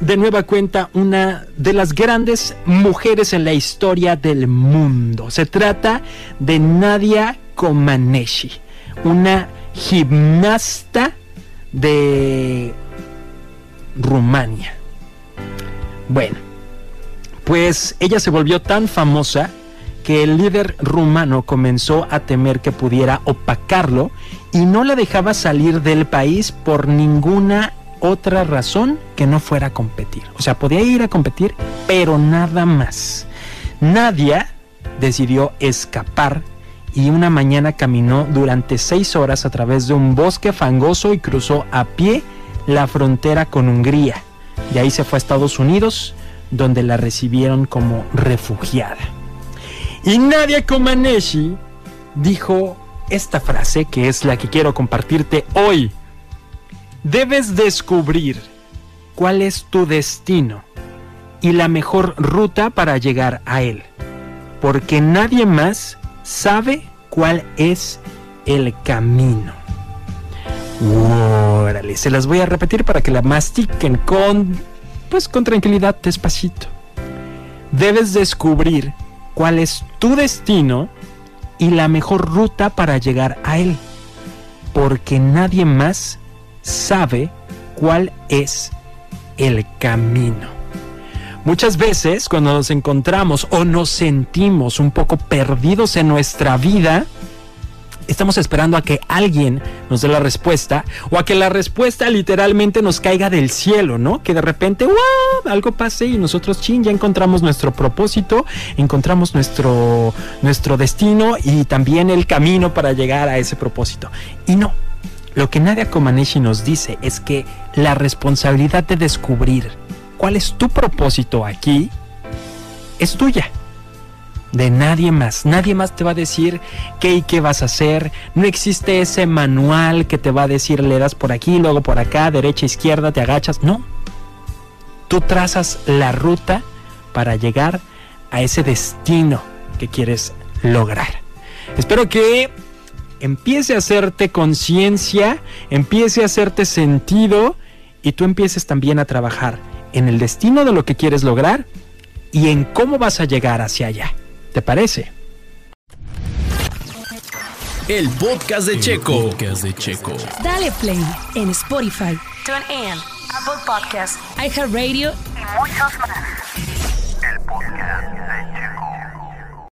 de nueva cuenta una de las grandes mujeres en la historia del mundo. Se trata de Nadia Comaneci, una gimnasta de Rumania. Bueno, pues ella se volvió tan famosa que el líder rumano comenzó a temer que pudiera opacarlo y no la dejaba salir del país por ninguna otra razón que no fuera a competir. O sea, podía ir a competir, pero nada más. Nadia decidió escapar y una mañana caminó durante seis horas a través de un bosque fangoso y cruzó a pie la frontera con Hungría. De ahí se fue a Estados Unidos, donde la recibieron como refugiada. Y Nadia Comaneci dijo esta frase que es la que quiero compartirte hoy Debes descubrir cuál es tu destino y la mejor ruta para llegar a él, porque nadie más sabe cuál es el camino. Órale, se las voy a repetir para que la mastiquen con pues con tranquilidad, despacito. Debes descubrir cuál es tu destino y la mejor ruta para llegar a él, porque nadie más sabe cuál es el camino. Muchas veces cuando nos encontramos o nos sentimos un poco perdidos en nuestra vida, estamos esperando a que alguien nos dé la respuesta o a que la respuesta literalmente nos caiga del cielo, ¿no? Que de repente, ¡wow! algo pase y nosotros, chin, ya encontramos nuestro propósito, encontramos nuestro, nuestro destino y también el camino para llegar a ese propósito. Y no, lo que Nadia Comaneci nos dice es que la responsabilidad de descubrir cuál es tu propósito aquí es tuya. De nadie más. Nadie más te va a decir qué y qué vas a hacer. No existe ese manual que te va a decir le das por aquí, luego por acá, derecha, izquierda, te agachas. No. Tú trazas la ruta para llegar a ese destino que quieres lograr. Espero que empiece a hacerte conciencia, empiece a hacerte sentido y tú empieces también a trabajar en el destino de lo que quieres lograr y en cómo vas a llegar hacia allá. ¿Te parece? El podcast de Checo. podcast de Checo. Dale play en Spotify, TuneIn, Apple Podcasts, iHeartRadio y muchos más.